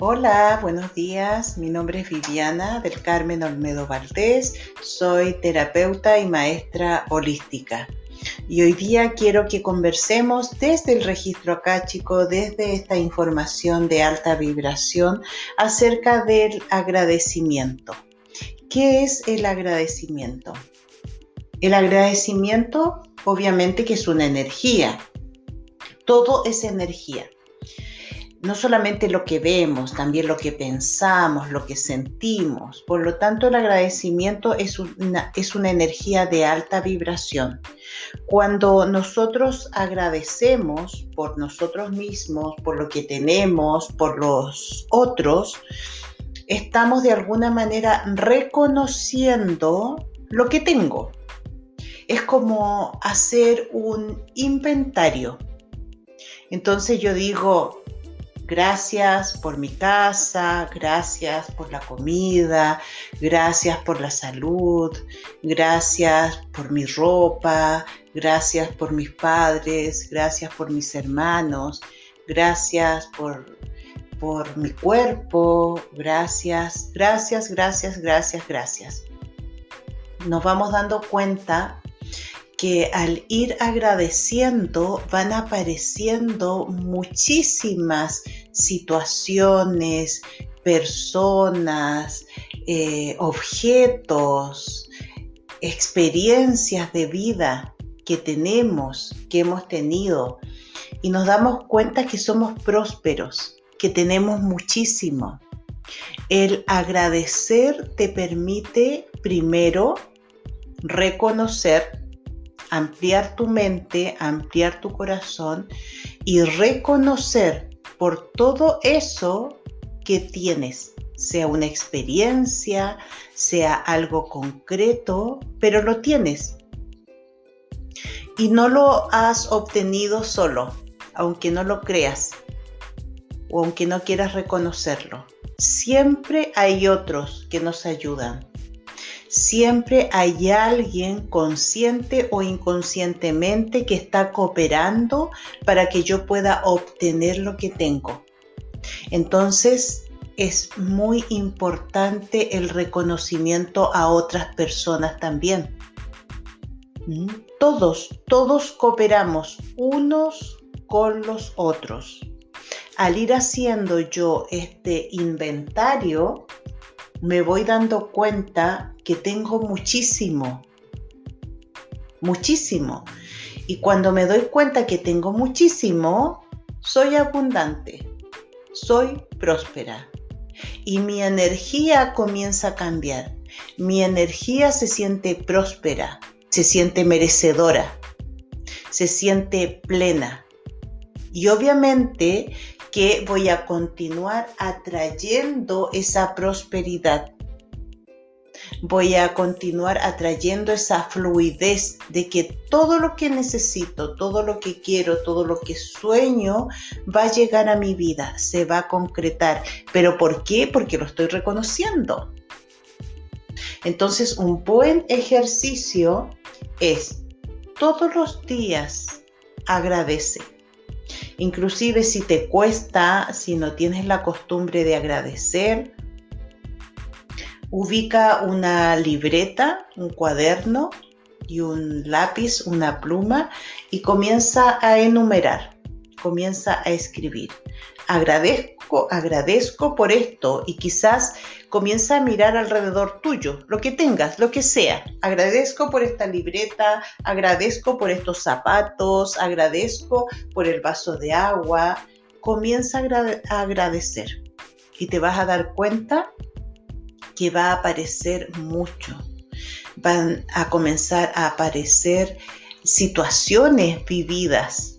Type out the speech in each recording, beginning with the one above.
Hola, buenos días. Mi nombre es Viviana del Carmen Olmedo Valdés. Soy terapeuta y maestra holística. Y hoy día quiero que conversemos desde el registro acáchico, desde esta información de alta vibración, acerca del agradecimiento. ¿Qué es el agradecimiento? El agradecimiento, obviamente que es una energía. Todo es energía no solamente lo que vemos, también lo que pensamos, lo que sentimos. Por lo tanto, el agradecimiento es una, es una energía de alta vibración. Cuando nosotros agradecemos por nosotros mismos, por lo que tenemos, por los otros, estamos de alguna manera reconociendo lo que tengo. Es como hacer un inventario. Entonces yo digo, Gracias por mi casa, gracias por la comida, gracias por la salud, gracias por mi ropa, gracias por mis padres, gracias por mis hermanos, gracias por, por mi cuerpo, gracias, gracias, gracias, gracias, gracias. Nos vamos dando cuenta que al ir agradeciendo van apareciendo muchísimas situaciones, personas, eh, objetos, experiencias de vida que tenemos, que hemos tenido, y nos damos cuenta que somos prósperos, que tenemos muchísimo. El agradecer te permite primero reconocer ampliar tu mente, ampliar tu corazón y reconocer por todo eso que tienes, sea una experiencia, sea algo concreto, pero lo tienes. Y no lo has obtenido solo, aunque no lo creas o aunque no quieras reconocerlo. Siempre hay otros que nos ayudan. Siempre hay alguien consciente o inconscientemente que está cooperando para que yo pueda obtener lo que tengo. Entonces, es muy importante el reconocimiento a otras personas también. ¿Mm? Todos, todos cooperamos unos con los otros. Al ir haciendo yo este inventario, me voy dando cuenta que tengo muchísimo, muchísimo. Y cuando me doy cuenta que tengo muchísimo, soy abundante, soy próspera. Y mi energía comienza a cambiar. Mi energía se siente próspera, se siente merecedora, se siente plena. Y obviamente que voy a continuar atrayendo esa prosperidad. Voy a continuar atrayendo esa fluidez de que todo lo que necesito, todo lo que quiero, todo lo que sueño va a llegar a mi vida, se va a concretar. ¿Pero por qué? Porque lo estoy reconociendo. Entonces, un buen ejercicio es todos los días agradece Inclusive si te cuesta, si no tienes la costumbre de agradecer, ubica una libreta, un cuaderno y un lápiz, una pluma y comienza a enumerar, comienza a escribir. Agradezco, agradezco por esto y quizás comienza a mirar alrededor tuyo, lo que tengas, lo que sea. Agradezco por esta libreta, agradezco por estos zapatos, agradezco por el vaso de agua. Comienza a agradecer y te vas a dar cuenta que va a aparecer mucho. Van a comenzar a aparecer situaciones vividas.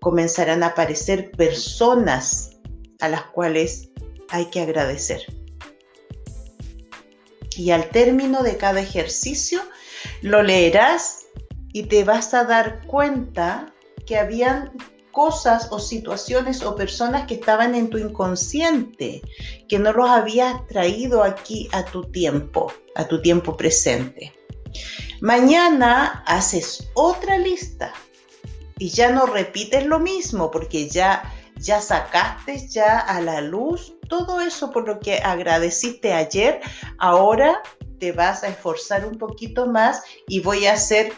Comenzarán a aparecer personas a las cuales hay que agradecer y al término de cada ejercicio lo leerás y te vas a dar cuenta que habían cosas o situaciones o personas que estaban en tu inconsciente, que no los habías traído aquí a tu tiempo, a tu tiempo presente. Mañana haces otra lista y ya no repites lo mismo porque ya ya sacaste ya a la luz todo eso por lo que agradeciste ayer, ahora te vas a esforzar un poquito más y voy a hacer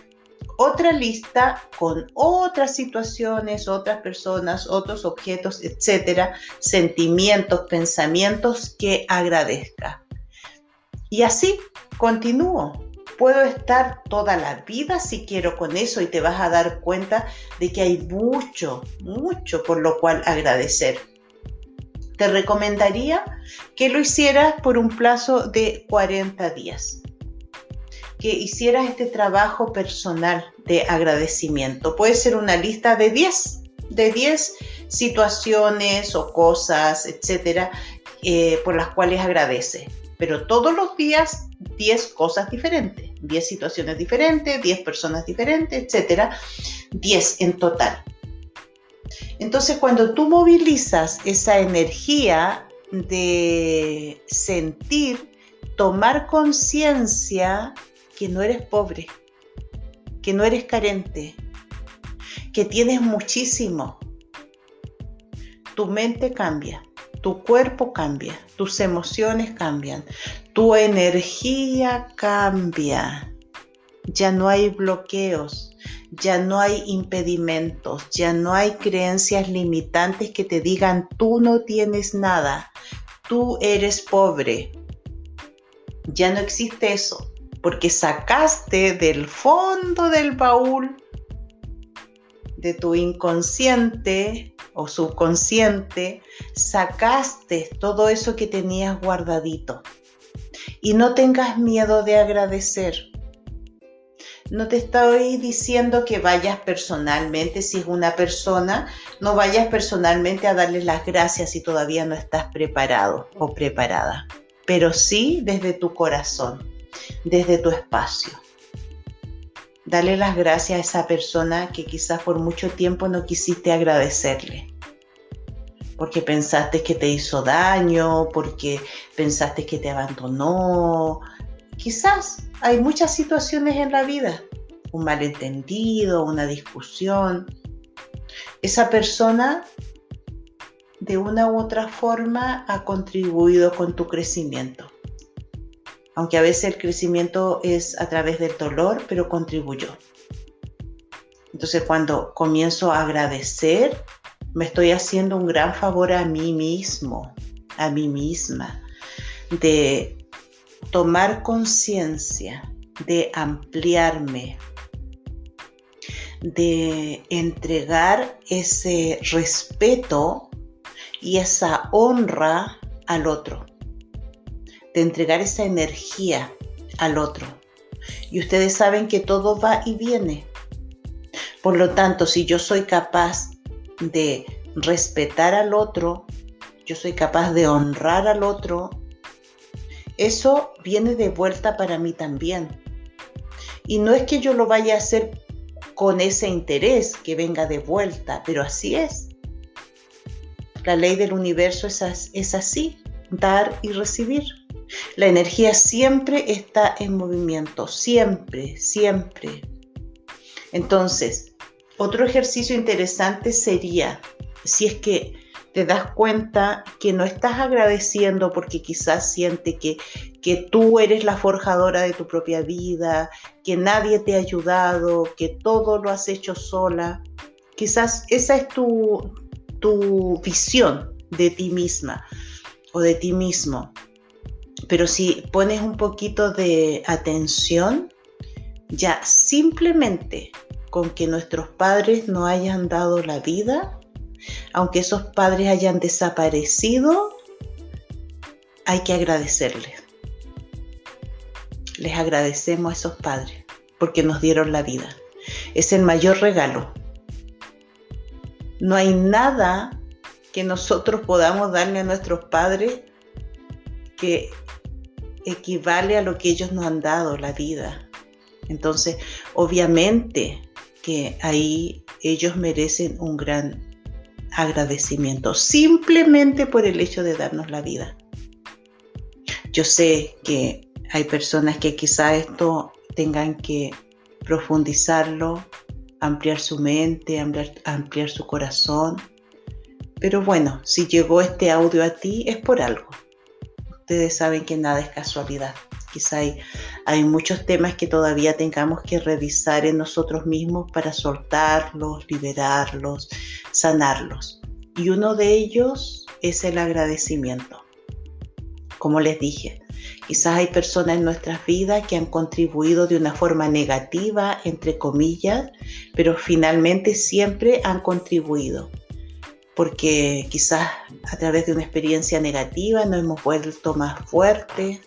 otra lista con otras situaciones, otras personas, otros objetos, etcétera, sentimientos, pensamientos que agradezca. Y así continúo. Puedo estar toda la vida si quiero con eso y te vas a dar cuenta de que hay mucho, mucho por lo cual agradecer. Te recomendaría que lo hicieras por un plazo de 40 días que hicieras este trabajo personal de agradecimiento. Puede ser una lista de 10, de 10 situaciones o cosas, etcétera, eh, por las cuales agradece. Pero todos los días 10 cosas diferentes, 10 situaciones diferentes, 10 personas diferentes, etcétera, 10 en total. Entonces, cuando tú movilizas esa energía de sentir, tomar conciencia que no eres pobre, que no eres carente, que tienes muchísimo. Tu mente cambia, tu cuerpo cambia, tus emociones cambian, tu energía cambia. Ya no hay bloqueos, ya no hay impedimentos, ya no hay creencias limitantes que te digan tú no tienes nada, tú eres pobre. Ya no existe eso porque sacaste del fondo del baúl de tu inconsciente o subconsciente, sacaste todo eso que tenías guardadito. Y no tengas miedo de agradecer. No te estoy diciendo que vayas personalmente, si es una persona, no vayas personalmente a darle las gracias si todavía no estás preparado o preparada, pero sí desde tu corazón desde tu espacio. Dale las gracias a esa persona que quizás por mucho tiempo no quisiste agradecerle. Porque pensaste que te hizo daño, porque pensaste que te abandonó. Quizás hay muchas situaciones en la vida. Un malentendido, una discusión. Esa persona de una u otra forma ha contribuido con tu crecimiento aunque a veces el crecimiento es a través del dolor, pero contribuyó. Entonces cuando comienzo a agradecer, me estoy haciendo un gran favor a mí mismo, a mí misma, de tomar conciencia, de ampliarme, de entregar ese respeto y esa honra al otro de entregar esa energía al otro. Y ustedes saben que todo va y viene. Por lo tanto, si yo soy capaz de respetar al otro, yo soy capaz de honrar al otro, eso viene de vuelta para mí también. Y no es que yo lo vaya a hacer con ese interés que venga de vuelta, pero así es. La ley del universo es, así, dar y recibir. La energía siempre está en movimiento, siempre, siempre. Entonces, otro ejercicio interesante sería, si es que te das cuenta que no estás agradeciendo porque quizás siente que, que tú eres la forjadora de tu propia vida, que nadie te ha ayudado, que todo lo has hecho sola. Quizás esa es tu, tu visión de ti misma o de ti mismo. Pero si pones un poquito de atención, ya simplemente con que nuestros padres no hayan dado la vida, aunque esos padres hayan desaparecido, hay que agradecerles. Les agradecemos a esos padres porque nos dieron la vida. Es el mayor regalo. No hay nada que nosotros podamos darle a nuestros padres que equivale a lo que ellos nos han dado, la vida. Entonces, obviamente que ahí ellos merecen un gran agradecimiento, simplemente por el hecho de darnos la vida. Yo sé que hay personas que quizá esto tengan que profundizarlo, ampliar su mente, ampliar, ampliar su corazón, Pero bueno, si llegó este audio a ti es por algo. Ustedes saben que nada es casualidad. Quizá hay, muchos temas que todavía tengamos que revisar en nosotros mismos para soltarlos, liberarlos, sanarlos. Y uno de ellos es el agradecimiento. Como les dije, quizás hay personas en nuestras vidas que han contribuido de una forma negativa, entre comillas, pero finalmente siempre han contribuido porque quizás a través de una experiencia negativa nos hemos vuelto más fuertes,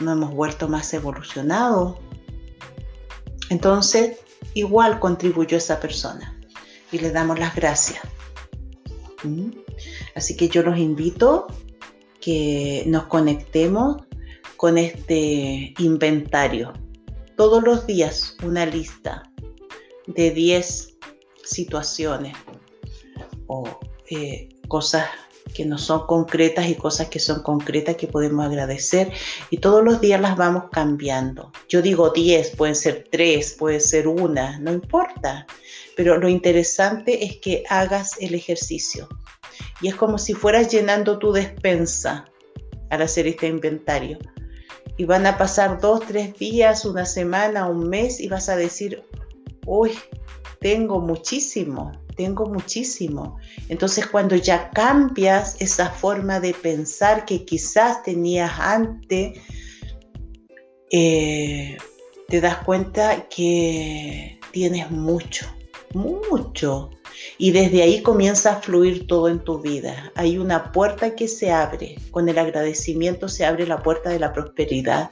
nos hemos vuelto más evolucionados. Entonces, igual contribuyó esa persona y le damos las gracias. ¿Mm? Así que yo los invito que nos conectemos con este inventario. Todos los días una lista de 10 situaciones o eh, cosas que no son concretas y cosas que son concretas que podemos agradecer y todos los días las vamos cambiando. Yo digo 10, pueden ser 3, puede ser una, no importa, pero lo interesante es que hagas el ejercicio y es como si fueras llenando tu despensa al hacer este inventario. Y van a pasar dos, tres días, una semana, un mes y vas a decir, uy, tengo muchísimo, tengo muchísimo. Entonces cuando ya cambias esa forma de pensar que quizás tenías antes, eh, te das cuenta que tienes mucho, mucho. Y desde ahí comienza a fluir todo en tu vida. Hay una puerta que se abre. Con el agradecimiento se abre la puerta de la prosperidad.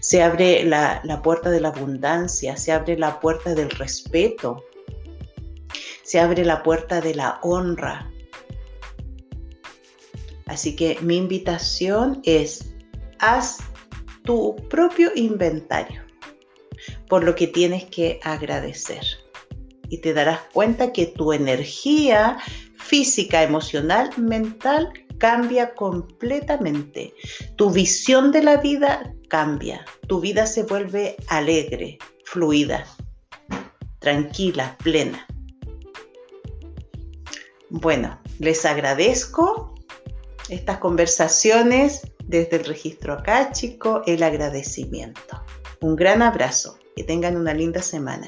Se abre la, la puerta de la abundancia. Se abre la puerta del respeto se abre la puerta de la honra. Así que mi invitación es, haz tu propio inventario por lo que tienes que agradecer. Y te darás cuenta que tu energía física, emocional, mental cambia completamente. Tu visión de la vida cambia. Tu vida se vuelve alegre, fluida, tranquila, plena. Bueno, les agradezco estas conversaciones desde el registro acá, chico, el agradecimiento. Un gran abrazo, que tengan una linda semana.